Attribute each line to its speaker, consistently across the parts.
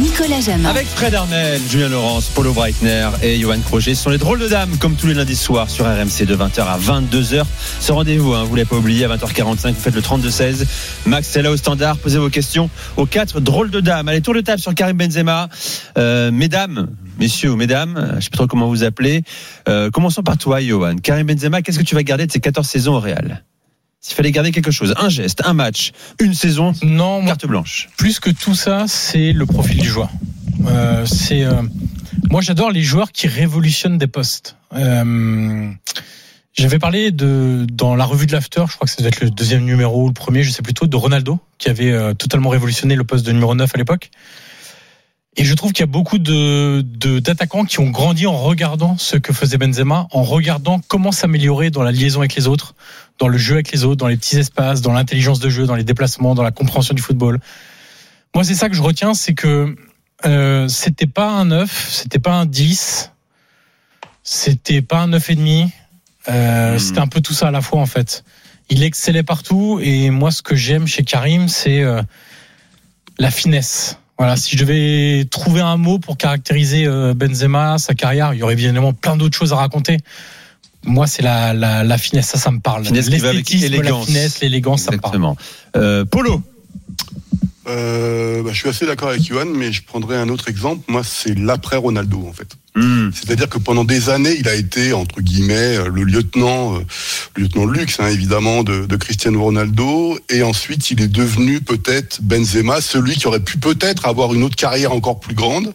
Speaker 1: Nicolas Jamin.
Speaker 2: Avec Fred Armel, Julien Laurence, Paulo Breitner et Johan. Ce sont les drôles de dames, comme tous les lundis soirs sur RMC de 20h à 22h. Ce rendez-vous, hein, vous ne l'avez pas oublié, à 20h45, vous faites le 32-16. Max est là au standard, posez vos questions aux quatre drôles de dames. Allez, tour de table sur Karim Benzema. Euh, mesdames, messieurs ou mesdames, je ne sais pas trop comment vous appelez. Euh, commençons par toi, Johan. Karim Benzema, qu'est-ce que tu vas garder de ces 14 saisons au Real? S'il fallait garder quelque chose, un geste, un match, une saison,
Speaker 3: non, moi,
Speaker 2: carte blanche.
Speaker 3: Plus que tout ça, c'est le profil du joueur. Euh, c'est euh, moi j'adore les joueurs qui révolutionnent des postes. Euh, J'avais parlé de dans la revue de l'after, je crois que ça devait être le deuxième numéro ou le premier, je sais plutôt, de Ronaldo qui avait totalement révolutionné le poste de numéro 9 à l'époque. Et je trouve qu'il y a beaucoup de d'attaquants qui ont grandi en regardant ce que faisait Benzema, en regardant comment s'améliorer dans la liaison avec les autres, dans le jeu avec les autres, dans les petits espaces, dans l'intelligence de jeu, dans les déplacements, dans la compréhension du football. Moi, c'est ça que je retiens, c'est que euh, c'était pas un 9, c'était pas un 10, c'était pas un 9 et demi. Euh, mmh. C'était un peu tout ça à la fois en fait. Il excellait partout et moi, ce que j'aime chez Karim, c'est euh, la finesse. Voilà, si je devais trouver un mot pour caractériser euh, Benzema, sa carrière, il y aurait évidemment plein d'autres choses à raconter. Moi, c'est la, la, la, finesse, ça, ça me parle.
Speaker 2: L'esthétisme,
Speaker 3: la finesse, l'élégance, ça me parle.
Speaker 2: Euh, Polo
Speaker 4: euh, bah, je suis assez d'accord avec Johan, mais je prendrais un autre exemple. Moi, c'est l'après Ronaldo, en fait. Mmh. C'est-à-dire que pendant des années, il a été entre guillemets le lieutenant, euh, lieutenant luxe hein, évidemment de, Cristiano Ronaldo, et ensuite il est devenu peut-être Benzema, celui qui aurait pu peut-être avoir une autre carrière encore plus grande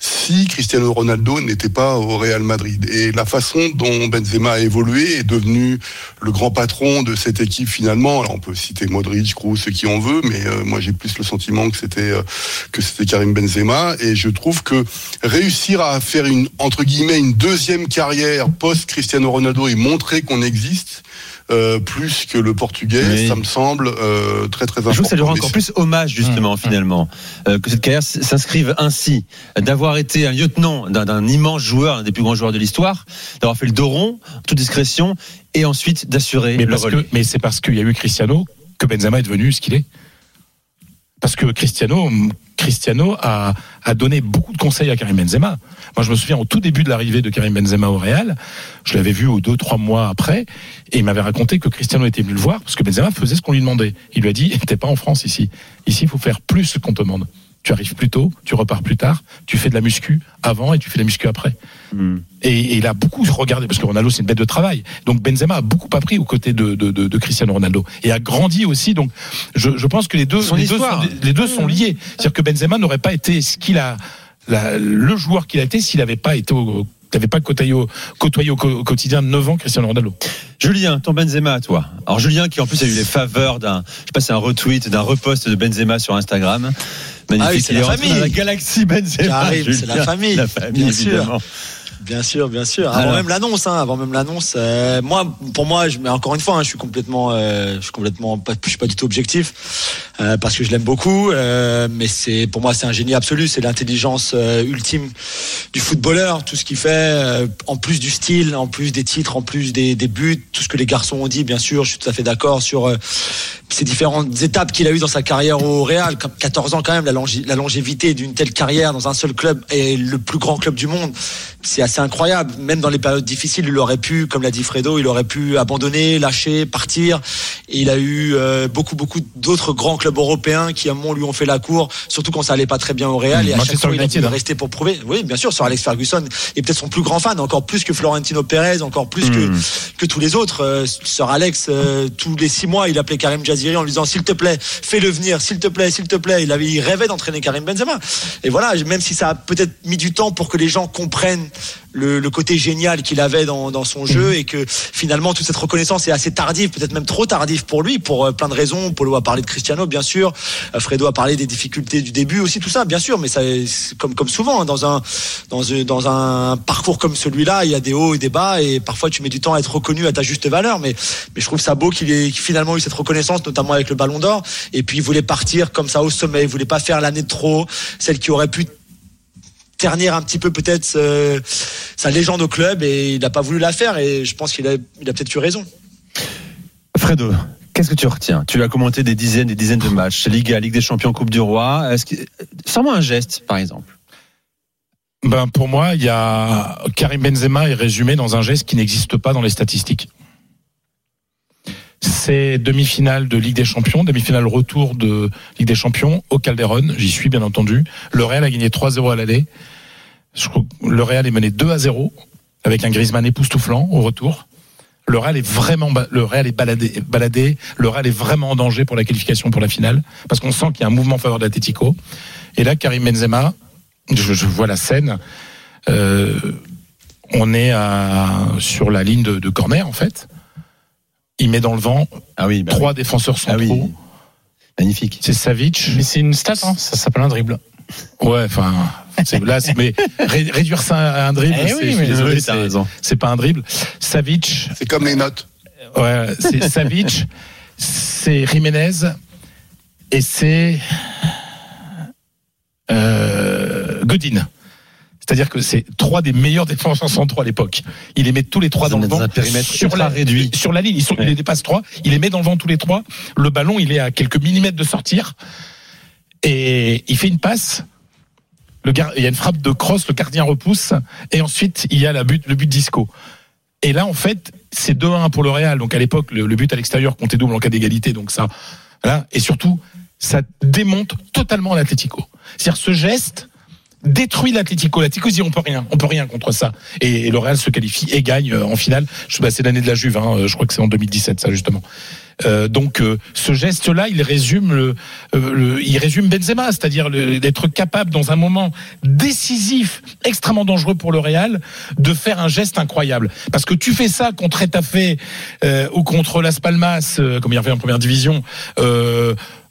Speaker 4: si Cristiano Ronaldo n'était pas au Real Madrid. Et la façon dont Benzema a évolué est devenu le grand patron de cette équipe finalement. Alors on peut citer Modric, Kroos, ce qui on veut, mais euh, moi j'ai plus le sentiment que c'était euh, que c'était Karim Benzema, et je trouve que réussir à faire une une, entre guillemets une deuxième carrière post Cristiano Ronaldo et montrer qu'on existe. Euh, plus que le portugais, oui. ça me semble euh, très très important.
Speaker 2: Je trouve que ça lui rend encore plus hommage justement mmh, finalement euh, que cette carrière s'inscrive ainsi, d'avoir été un lieutenant d'un immense joueur, un des plus grands joueurs de l'histoire, d'avoir fait le dos rond, toute discrétion, et ensuite d'assurer
Speaker 5: mais, parce que, mais c'est parce qu'il y a eu Cristiano que Benzema est devenu ce qu'il est. Parce que Cristiano, Cristiano a, a, donné beaucoup de conseils à Karim Benzema. Moi, je me souviens au tout début de l'arrivée de Karim Benzema au Real, je l'avais vu au deux, trois mois après, et il m'avait raconté que Cristiano était venu le voir parce que Benzema faisait ce qu'on lui demandait. Il lui a dit, t'es pas en France ici. Ici, il faut faire plus qu'on te demande tu arrives plus tôt, tu repars plus tard, tu fais de la muscu avant et tu fais de la muscu après. Mm. Et, et, il a beaucoup regardé, parce que Ronaldo c'est une bête de travail. Donc Benzema a beaucoup appris aux côtés de, de, de, de Cristiano Ronaldo et a grandi aussi. Donc je, je pense que les deux, les deux, sont, les deux sont liés. C'est-à-dire que Benzema n'aurait pas été ce qu'il a, la, le joueur qu'il a été s'il n'avait pas été au, n'avais pas côtoyé au, côtoyé au, au quotidien 9 ans Cristiano Ronaldo.
Speaker 2: Julien, ton Benzema, toi. Alors Julien qui en plus a eu les faveurs d'un, je sais pas, c'est un retweet, d'un repost de Benzema sur Instagram. Magnifique.
Speaker 6: Ah oui, c'est la famille.
Speaker 2: La galaxie Benzema.
Speaker 6: C'est la famille.
Speaker 2: La famille,
Speaker 6: bien
Speaker 2: évidemment.
Speaker 6: sûr. Bien sûr, bien sûr. Avant
Speaker 2: Alors.
Speaker 6: même l'annonce, hein, avant même l'annonce. euh, moi, pour moi, je, mais encore une fois, hein, je suis complètement, euh, je suis complètement, pas, je suis pas du tout objectif euh, parce que je l'aime beaucoup. euh, mais c'est, pour moi, c'est un génie absolu. C'est l'intelligence euh, ultime du footballeur. Tout ce qu'il fait, en plus du style, en plus des titres, en plus des, buts, tout ce que les garçons ont dit, bien sûr. Je suis tout à fait d'accord sur ces différentes étapes qu'il a eues dans sa carrière au Real. 14 ans quand même, la, longévité d'une telle carrière dans un seul club et le plus grand club du monde, c'est assez incroyable. Même dans les périodes difficiles, il aurait pu, comme l'a dit Fredo, il aurait pu abandonner, lâcher, partir. Et il a eu beaucoup, beaucoup d'autres grands clubs européens qui, à un moment, lui ont fait la cour, surtout quand ça allait pas très bien au Real.
Speaker 5: Mmh,
Speaker 6: et à chaque
Speaker 5: Manchester
Speaker 6: fois, il a voulu
Speaker 5: hein.
Speaker 6: rester pour prouver. Oui, bien sûr, sur Alex Ferguson est peut-être son plus grand fan, encore plus que Florentino Pérez, encore plus que,
Speaker 5: Mmh.
Speaker 6: que tous les autres. Euh, Sir Alex, euh, tous les six mois, il appelait Karim Jaziri en lui disant s'il te plaît, fais-le venir, s'il te plaît, s'il te plaît. Il avait, il rêvait d'entraîner Karim Benzema. Et voilà, même si ça a peut-être mis du temps pour que les gens comprennent le, le côté génial qu'il avait dans, dans son jeu et que finalement toute cette reconnaissance est assez tardive, peut-être même trop tardive pour lui, pour euh, plein de raisons. Polo a parlé de Cristiano, bien sûr. Euh, Fredo a parlé des difficultés du début aussi, tout ça, bien sûr. Mais ça, comme souvent hein, dans un dans un parcours comme celui-là, il y a des hauts et des bas et parfois tu mets du temps à être reconnu à ta juste valeur. Mais je trouve ça beau qu'il ait finalement eu cette reconnaissance, notamment avec le Ballon d'Or. Et puis il voulait partir comme ça au sommet, il voulait pas faire l'année de trop, celle qui aurait pu ternir un petit peu peut-être euh, sa légende au club et il n'a pas voulu la faire et je pense qu'il a, a peut-être eu raison.
Speaker 2: Fredo, qu'est-ce que tu retiens? Tu as commenté des dizaines et des dizaines de matchs, Liga, Ligue des Champions, Coupe du Roi. Est-ce. Sors-moi un geste, par exemple.
Speaker 5: Ben pour moi, il y a Karim Benzema est résumé dans un geste qui n'existe pas dans les statistiques. C'est demi-finale de Ligue des Champions, demi-finale retour de Ligue des Champions au Calderon. J'y suis bien entendu. Le Real a gagné 3-0 à l'aller. Le Real est mené 2 à 0 avec un Griezmann époustouflant au retour. Le Real est vraiment, le Real est baladé, baladé. Le Real est vraiment en danger pour la qualification pour la finale parce qu'on sent qu'il y a un mouvement en faveur de l'Atlético. Et là, Karim Benzema, je, je vois la scène. Euh, on est à, sur la ligne de, de corner en fait. Il met dans le vent
Speaker 2: Ah oui, bah
Speaker 5: trois défenseurs
Speaker 2: Ah
Speaker 5: centraux.
Speaker 2: oui. Magnifique.
Speaker 5: C'est Savic.
Speaker 3: Mais c'est une stat, hein, ça s'appelle un dribble.
Speaker 5: Ouais, enfin, c'est mais ré- réduire ça à un dribble,
Speaker 3: Eh
Speaker 5: c'est-
Speaker 3: oui,
Speaker 5: pas un dribble. Savic,
Speaker 4: C'est comme les notes.
Speaker 5: ouais, c'est Savic, c'est Jiménez et c'est euh, Godin. C'est-à-dire que c'est trois des meilleurs défenseurs centraux à l'époque. Il les met tous les trois dans, le vent.
Speaker 2: un périmètre
Speaker 5: sur la,
Speaker 2: réduit.
Speaker 5: Sur la ligne, ils sont, il les dépasse trois. Il les met dans le vent tous les trois. Le ballon, il est à quelques millimètres de sortir. Et il fait une passe. Il y a une frappe de cross, le gardien repousse. Et ensuite, il y a la but, le but disco. Et là, en fait, c'est 2-1 pour le Real. Donc à l'époque, le, but à l'extérieur comptait double en cas d'égalité. Donc ça, voilà. Et surtout, ça démonte totalement l'Atlético. C'est-à-dire ce geste détruit l'Atlético. L'Atlético dit on peut rien, on peut rien contre ça. Et, et le Real se qualifie et gagne euh, en finale. Je, bah, c'est l'année de la Juve. Hein. Euh, Je crois que c'est en 2017 ça justement. Euh, donc euh, ce geste-là, il résume le, euh, le- il résume Benzema, c'est-à-dire d'être capable dans un moment décisif, extrêmement dangereux pour le Real, de faire un geste incroyable. Parce que tu fais ça contre Etafé ou contre Las Palmas, comme il revient en première division.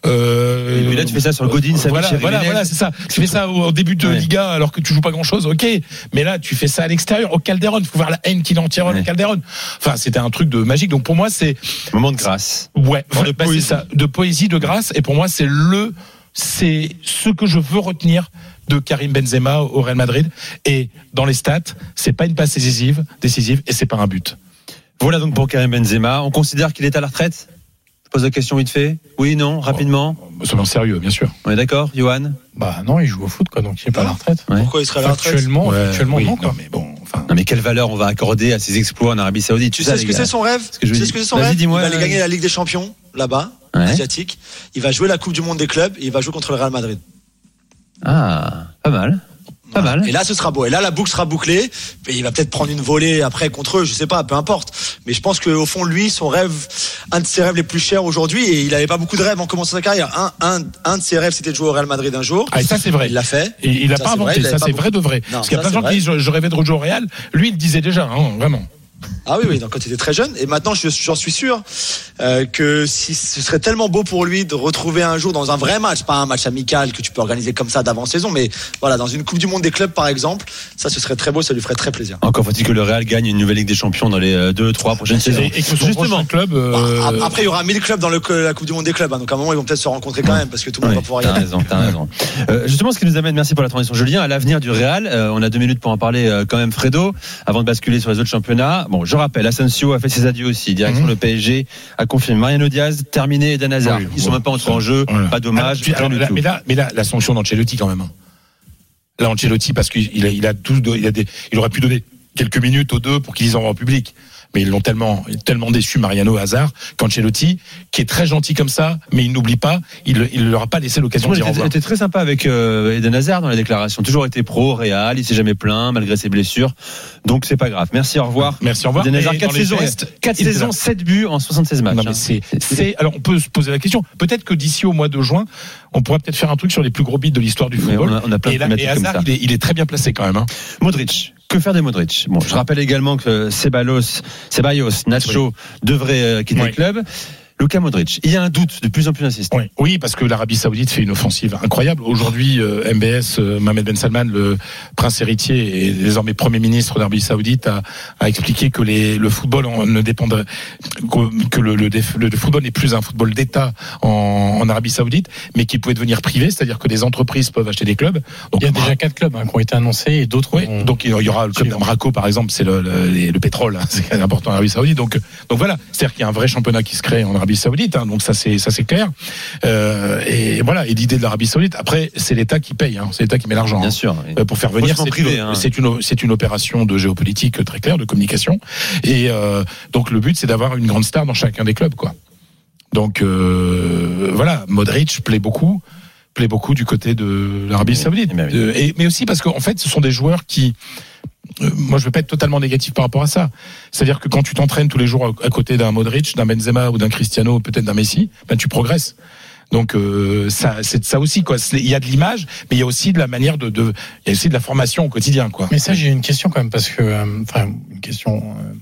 Speaker 5: Euh,
Speaker 2: Et là, tu fais ça sur Godin, Savic
Speaker 5: voilà, voilà, voilà, c'est ça. Tu fais ça au, début de
Speaker 2: Ouais.
Speaker 5: Liga alors que tu joues pas grand chose, ok. Mais là, tu fais ça à l'extérieur, au Calderon. Il faut voir la haine qu'il en tire
Speaker 2: Ouais.
Speaker 5: au Calderon. Enfin, c'était un truc de magique. Donc pour moi, c'est
Speaker 2: Moment de grâce.
Speaker 5: Ouais,
Speaker 2: Moment de
Speaker 5: bah,
Speaker 2: poésie.
Speaker 5: ça, de poésie, de grâce. Et pour moi, c'est le, c'est ce que je veux retenir de Karim Benzema au Real Madrid. Et dans les stats, c'est pas une passe décisive, décisive, et c'est pas un but.
Speaker 2: Voilà donc pour Karim Benzema. On considère qu'il est à la retraite? Pose la question vite fait. Oui, non, rapidement.
Speaker 5: Soyons sérieux, bien sûr.
Speaker 2: On est d'accord, Johan?
Speaker 3: Bah non, il joue au foot, quoi, donc il est pas à la retraite.
Speaker 2: Ouais.
Speaker 6: Pourquoi il serait à la retraite?
Speaker 5: Ouais,
Speaker 3: factuellement
Speaker 5: oui,
Speaker 3: non, quoi.
Speaker 5: mais bon, enfin.
Speaker 2: Non mais quelle valeur on va accorder à ses exploits en Arabie Saoudite?
Speaker 6: Tu
Speaker 2: Ça,
Speaker 6: sais ce que c'est son rêve?
Speaker 2: Que je
Speaker 6: Tu sais ce que c'est son
Speaker 2: Vas-y,
Speaker 6: rêve? Il va aller gagner la Ligue des Champions là-bas,
Speaker 2: Ouais.
Speaker 6: asiatique. Il va jouer la Coupe du Monde des clubs et il va jouer contre le Real Madrid.
Speaker 2: Ah, pas mal. Pas
Speaker 6: Voilà.
Speaker 2: mal.
Speaker 6: Et là, ce sera beau. Et là, la boucle sera bouclée. Et il va peut-être prendre une volée après contre eux, je sais pas, peu importe. Mais je pense qu'au fond, lui, son rêve, un de ses rêves les plus chers aujourd'hui, et il avait pas beaucoup de rêves en commençant sa carrière. Un, un, un de ses rêves, c'était de jouer au Real Madrid un jour.
Speaker 5: Ah, et ça, c'est vrai.
Speaker 6: Il l'a fait.
Speaker 5: Et il a
Speaker 6: Ça,
Speaker 5: pas
Speaker 6: vrai,
Speaker 5: inventé, ça c'est vrai de vrai.
Speaker 6: Non,
Speaker 5: Parce qu'il y a plein de gens qui disent je, rêvais de rejouer au Real. Lui, il le disait déjà, hein, vraiment.
Speaker 6: Ah oui, oui, donc quand il était très jeune. Et maintenant, je- j'en suis sûr euh, que si ce serait tellement beau pour lui de retrouver un jour dans un vrai match, pas un match amical que tu peux organiser comme ça d'avant-saison, mais voilà, dans une Coupe du Monde des clubs, par exemple, ça, ce serait très beau, ça lui ferait très plaisir.
Speaker 2: Encore faut-il que le Real gagne une nouvelle Ligue des Champions dans les 2-3 prochaines saisons.
Speaker 5: Et, que
Speaker 2: Justement.
Speaker 5: club.
Speaker 6: Bah,
Speaker 5: euh,
Speaker 6: ap- Après, il y aura 1000 clubs dans le, la Coupe du Monde des clubs, hein, donc à un moment, ils vont peut-être se rencontrer quand même, parce que tout le monde
Speaker 2: Oui,
Speaker 6: va pouvoir y
Speaker 2: t'as
Speaker 6: aller.
Speaker 2: raison, t'as raison. Euh, justement, ce qui nous amène, merci pour la transition, Julien, à l'avenir du Real. Euh, on a deux minutes pour en parler euh, quand même, Fredo, avant de basculer sur les autres championnats. Bon, je rappelle, Asensio a fait ses adieux aussi. Direction
Speaker 5: Mhm.
Speaker 2: le PSG a confirmé Mariano Diaz, terminé Eden Hazard.
Speaker 5: Oui,
Speaker 2: Ils sont même pas entrés en jeu,
Speaker 5: voilà.
Speaker 2: pas dommage,
Speaker 5: Alors, puis,
Speaker 2: rien
Speaker 5: alors,
Speaker 2: du
Speaker 5: là,
Speaker 2: tout.
Speaker 5: mais là, mais là, la sanction d'Ancelotti quand même. hein. Là, Ancelotti, parce qu'il a, il a tout, il a des, il aurait pu donner quelques minutes aux deux pour qu'ils envoient en public. Mais ils l'ont tellement, tellement déçu Mariano Hazard qu'Ancelotti, qui est très gentil comme ça, mais il n'oublie pas, il, il leur a pas laissé l'occasion de
Speaker 2: Il
Speaker 5: dire au
Speaker 2: était, très sympa avec euh, Eden Hazard dans les déclarations. Toujours été pro, Real, il s'est jamais plaint malgré ses blessures. Donc c'est pas grave. Merci, au revoir.
Speaker 5: Merci, au revoir.
Speaker 2: Eden Hazard,
Speaker 5: Et
Speaker 2: 4
Speaker 5: dans les
Speaker 2: saisons,
Speaker 5: gestes,
Speaker 2: 4
Speaker 5: il était
Speaker 2: saisons,
Speaker 5: là.
Speaker 2: 7 buts en 76 matchs.
Speaker 5: Non, mais
Speaker 2: hein.
Speaker 5: c'est, alors on peut se poser la question. Peut-être que d'ici au mois de juin, on pourra peut-être faire un truc sur les plus gros bits de l'histoire du football.
Speaker 2: on a- on a plein de
Speaker 5: et là, et Hazard, il est, il est très bien placé quand même. Hein.
Speaker 2: Modric. Que faire de Modric? Bon, je rappelle également que Ceballos, Ceballos, Nacho devraient euh, quitter
Speaker 5: Oui.
Speaker 2: le club. Luka Modric. Il y a un doute de plus en plus insistant.
Speaker 5: Oui, oui, parce que l'Arabie Saoudite fait une offensive incroyable. Aujourd'hui, euh, MBS, euh, Mohamed Ben Salman, le prince héritier et désormais premier ministre d'Arabie Saoudite, a, a expliqué que les, le football en- ne dépendrait que, que le, le, déf- le football n'est plus un football d'État en, en Arabie Saoudite, mais qui pouvait devenir privé, c'est-à-dire que des entreprises peuvent acheter des clubs. Donc,
Speaker 3: Il y a déjà quatre clubs hein, qui ont été annoncés et d'autres.
Speaker 5: oui, donc il y aura le club d'Amraco par exemple, c'est le, le, pétrole, hein, c'est important en Arabie Saoudite. Donc, donc voilà, c'est-à-dire qu'il y a un vrai championnat qui se crée en Arabie Saoudite, hein, donc ça c'est ça c'est clair. Euh, et voilà, et l'idée de l'Arabie Saoudite, après c'est l'État qui paye, hein, c'est l'État qui met l'argent.
Speaker 2: Bien
Speaker 5: hein.
Speaker 2: sûr.
Speaker 5: Euh, pour faire venir, c'est
Speaker 2: privé,
Speaker 5: une, c'est une, c'est une opération de géopolitique très claire, de communication. Et euh, donc le but, c'est d'avoir une grande star dans chacun des clubs, quoi. Donc euh, voilà, Modric plaît beaucoup, plaît beaucoup du côté de l'Arabie Saoudite.
Speaker 2: Eh oui.
Speaker 5: Et, mais aussi parce qu'en fait, ce sont des joueurs qui moi, je veux pas être totalement négatif par rapport à ça. C'est-à-dire que quand tu t'entraînes tous les jours à, côté d'un Modric, d'un Benzema ou d'un Cristiano, peut-être d'un Messi, ben tu progresses. Donc euh, ça, c'est ça aussi quoi. Il y a de l'image, mais il y a aussi de la manière de, de, il y a aussi de la formation au quotidien quoi.
Speaker 3: Mais ça, j'ai une question quand même parce que, euh, enfin, une question. euh,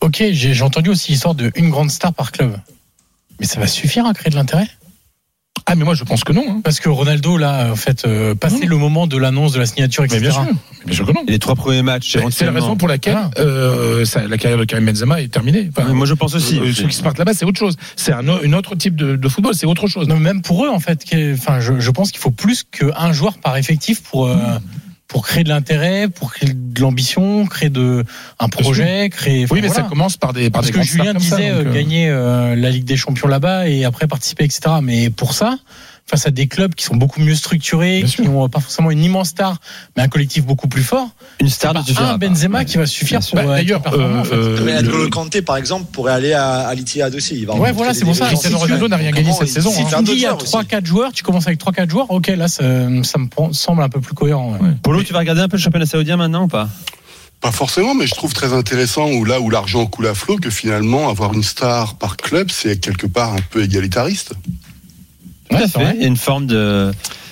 Speaker 3: Ok, j'ai entendu aussi l'histoire de une grande star par club. Mais ça va suffire à créer de l'intérêt?
Speaker 5: Ah mais moi je pense que non. Hein.
Speaker 3: Parce que Ronaldo, là, en fait, euh, passé
Speaker 5: Non.
Speaker 3: le moment de l'annonce de la signature,
Speaker 5: Mais
Speaker 3: etc.
Speaker 5: bien sûr, Mais bien sûr que non.
Speaker 2: Et les trois premiers matchs,
Speaker 5: C'est la raison pour laquelle euh, ça- la carrière de Karim Benzema est terminée. Enfin,
Speaker 2: Moi, je pense aussi.
Speaker 5: euh, ceux qui se partent là-bas, c'est autre chose. C'est un, autre type de, de football, c'est autre chose.
Speaker 3: Non, mais même pour eux, en fait, enfin, je, je pense qu'il faut plus qu'un joueur par effectif pour euh, pour créer de l'intérêt, pour créer de l'ambition, créer de un projet, créer. enfin,
Speaker 5: oui, mais
Speaker 3: voilà.
Speaker 5: ça commence par des par
Speaker 3: Parce
Speaker 5: des
Speaker 3: que Julien
Speaker 5: ça,
Speaker 3: disait
Speaker 5: donc,
Speaker 3: euh,
Speaker 5: euh,
Speaker 3: gagner euh, la Ligue des Champions là-bas et après participer, etc. Mais pour ça, face à des clubs qui sont beaucoup mieux structurés,
Speaker 5: Bien
Speaker 3: qui
Speaker 5: sûr.
Speaker 3: ont pas forcément une immense star, mais un collectif beaucoup plus fort,
Speaker 2: Une star ne suffira
Speaker 3: un. Benzema
Speaker 2: Ouais.
Speaker 3: qui va suffire
Speaker 2: Bien
Speaker 3: pour
Speaker 5: Bah,
Speaker 3: euh,
Speaker 5: D'ailleurs,
Speaker 3: en fait.
Speaker 5: euh,
Speaker 6: N'Golo Kanté, par exemple, pourrait aller à, à l'Ittihad aussi. Il va
Speaker 3: Ouais, voilà, c'est pour ça.
Speaker 5: Cristiano. Ronaldo n'a rien gagné cette saison,
Speaker 3: Si
Speaker 5: hein.
Speaker 6: c'est
Speaker 3: tu dis il y a
Speaker 6: joueur aussi.
Speaker 3: 3-4 joueurs, tu commences avec 3-4 joueurs, ok, là, ça, ça me semble un peu plus cohérent. ouais.
Speaker 2: Polo, tu vas regarder un peu le championnat saoudien maintenant ou pas?
Speaker 4: Pas forcément, mais je trouve très intéressant où là où l'argent coule à flot que finalement avoir une star par club, c'est quelque part un peu égalitariste.
Speaker 2: Tout à fait. Il y a une forme de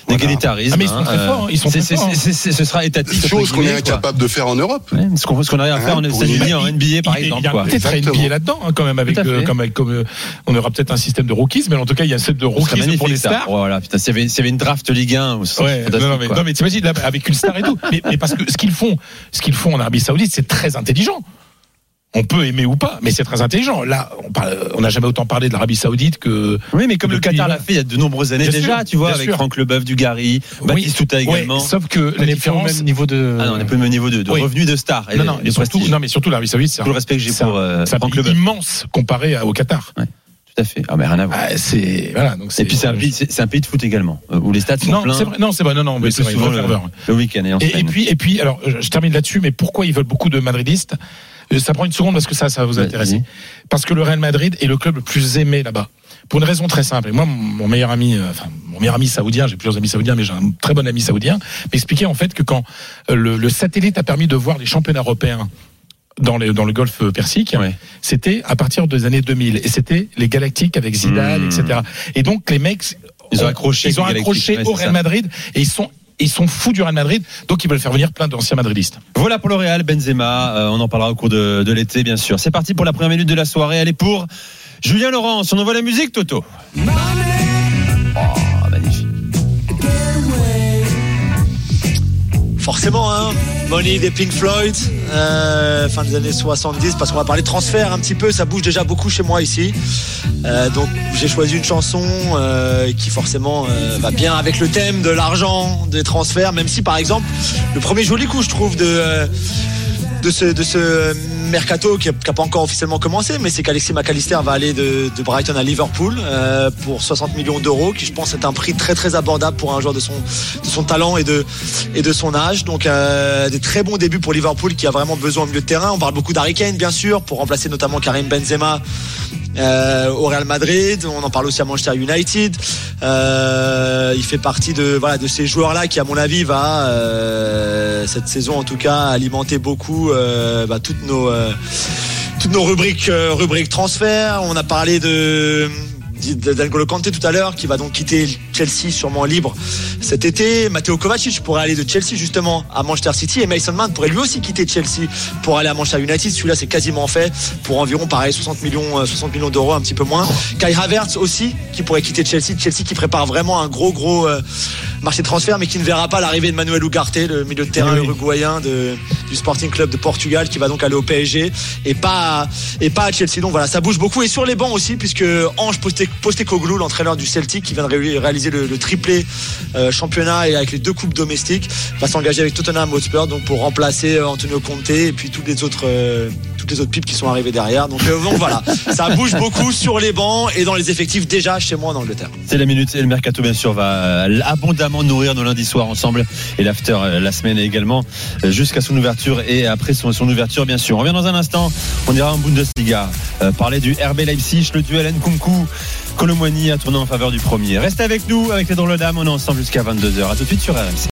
Speaker 4: Voilà.
Speaker 2: d'égalitarisme.
Speaker 5: Ah, mais ils sont très
Speaker 2: hein,
Speaker 5: forts, hein. Hein.
Speaker 2: Ce sera étatique.
Speaker 4: Chose qu'on est incapable de faire en Europe.
Speaker 2: Ouais, ce qu'on qu'on arrive à faire en
Speaker 4: Hein, pour
Speaker 2: États-Unis,
Speaker 4: une-
Speaker 2: en NBA par exemple.
Speaker 5: Il y a peut-être un. NBA là-dedans, hein, quand même, avec, euh, comme, avec- comme, euh, on aura peut-être un système de rookies, mais en tout cas, il y a un set de rookies pour les
Speaker 2: ça.
Speaker 5: stars.
Speaker 2: Voilà, putain, s'il y y avait une draft Ligue 1, ce serait
Speaker 5: Ouais, non, non, mais, non, mais t'imagines, avec une star et tout. Mais, mais parce que ce qu'ils font, ce qu'ils font en Arabie Saoudite, c'est très intelligent. On peut aimer ou pas, mais c'est très intelligent. Là, on n'a jamais autant parlé de l'Arabie Saoudite que.
Speaker 2: Oui, mais comme le Qatar l'a fait il y a de nombreuses années
Speaker 5: Bien
Speaker 2: déjà,
Speaker 5: sûr,
Speaker 2: tu vois, avec
Speaker 5: sûr.
Speaker 2: Franck Leboeuf, Dugarry, Baptiste Touta également.
Speaker 5: Ouais, sauf que
Speaker 3: On
Speaker 5: la
Speaker 3: est pas au
Speaker 5: différence.
Speaker 3: même niveau de.
Speaker 2: Ah non, on n'est plus au même niveau de, de
Speaker 5: Oui.
Speaker 2: revenus de star. Et
Speaker 5: Non, non, surtout, non, mais surtout l'Arabie Saoudite, c'est
Speaker 2: Tout le respect que j'ai pour euh, Franck Leboeuf.
Speaker 5: immense comparé au Qatar.
Speaker 2: Tout à fait. Ah, mais rien à voir.
Speaker 5: Ah, c'est voilà. Donc
Speaker 2: Et puis c'est un, pays- c'est c'est un pays de foot également, euh, où les stades sont
Speaker 5: Non,
Speaker 2: pleins
Speaker 5: c'est vrai. Non, c'est vrai. Non, non, mais c'est
Speaker 2: plus souvent le, le week-end et
Speaker 5: Et, puis, et puis, alors, je termine là-dessus, mais pourquoi ils veulent beaucoup de madridistes? Ça prend une seconde parce que ça, ça va vous intéresser. Parce que le Real Madrid est le club le plus aimé là-bas. Pour une raison très simple. Et moi, mon meilleur ami, euh, enfin, mon meilleur ami saoudien, j'ai plusieurs amis saoudiens, mais j'ai un très bon ami saoudien, m'expliquait en fait que quand euh, le, le satellite a permis de voir les championnats européens dans, les, dans le golfe Persique,
Speaker 2: Ouais.
Speaker 5: c'était à partir des années 2000. Et c'était les Galactiques avec Zidane,
Speaker 2: Mmh.
Speaker 5: etc. Et donc, les mecs,
Speaker 2: Ils ont accroché
Speaker 5: ils ont accroché
Speaker 2: ouais,
Speaker 5: au Real
Speaker 2: ça.
Speaker 5: Madrid et ils sont, ils sont fous du Real Madrid. Donc, ils veulent faire venir plein d'anciens madridistes.
Speaker 2: Voilà pour le Real, Benzema. euh, on en parlera au cours de, de l'été, bien sûr. C'est parti pour la première minute de la soirée. Elle est pour Julien Laurence. On envoie la musique, Toto. Oh, magnifique.
Speaker 6: Forcément, hein. Money des Pink Floyd, euh, fin des années 70, parce qu'on va parler transfert un petit peu, ça bouge déjà beaucoup chez moi ici. Euh, donc j'ai choisi une chanson euh, qui forcément va bien avec le thème de l'argent, des transferts, même si par exemple, le premier joli coup je trouve de... de ce, de ce mercato qui n'a pas encore officiellement commencé, mais c'est qu'Alexis McAllister va aller de, Brighton à Liverpool euh, pour 60 millions d'euros, qui je pense est un prix très très abordable pour un joueur de son, talent et de, et son âge. Donc euh, des très bons débuts pour Liverpool qui a vraiment besoin au milieu de terrain. On parle beaucoup d'Harry Kane bien sûr, pour remplacer notamment Karim Benzema euh, au Real Madrid. On en parle aussi à Manchester United. Il fait partie de voilà de ces joueurs là qui à mon avis va cette saison en tout cas alimenter beaucoup bah, toutes nos toutes nos rubriques euh, rubriques transferts. On a parlé de d'Angolo Kanté tout à l'heure qui va donc quitter Chelsea sûrement libre cet été. Matteo Kovacic pourrait aller de Chelsea justement à Manchester City et Mason Mount pourrait lui aussi quitter Chelsea pour aller à Manchester United. Celui-là c'est quasiment fait pour environ pareil 60 millions, euh, 60 millions d'euros, un petit peu moins. Kai Havertz aussi qui pourrait quitter Chelsea. Chelsea qui prépare vraiment un gros gros euh, marché de transfert mais qui ne verra pas l'arrivée de Manuel Ugarte, le milieu de terrain
Speaker 3: Oui,
Speaker 6: uruguayen de, du Sporting Club de Portugal qui va donc aller au PSG et pas et pas à Chelsea. Donc voilà, ça bouge beaucoup et sur les bancs aussi puisque Ange Poste- Postecoglou, l'entraîneur du Celtic qui vient de ré- le, triplé euh, championnat et avec les deux coupes domestiques, va s'engager avec Tottenham Hotspur donc pour remplacer euh, Antonio Conte et puis toutes les autres euh, toutes les autres pipes qui sont arrivées derrière. Donc, voilà, ça bouge beaucoup sur les bancs et dans les effectifs déjà chez moi en Angleterre.
Speaker 2: C'est la minute et le mercato bien sûr va abondamment nourrir nos lundis soirs ensemble et l'after la semaine également jusqu'à son ouverture et après son, ouverture bien sûr. On revient dans un instant, on ira en Bundesliga parler du RB Leipzig, le duel Nkunku. Colomwani a tourné en faveur du premier. Restez avec nous avec les drôles dames, on est ensemble jusqu'à 22h. À tout de suite sur RMC.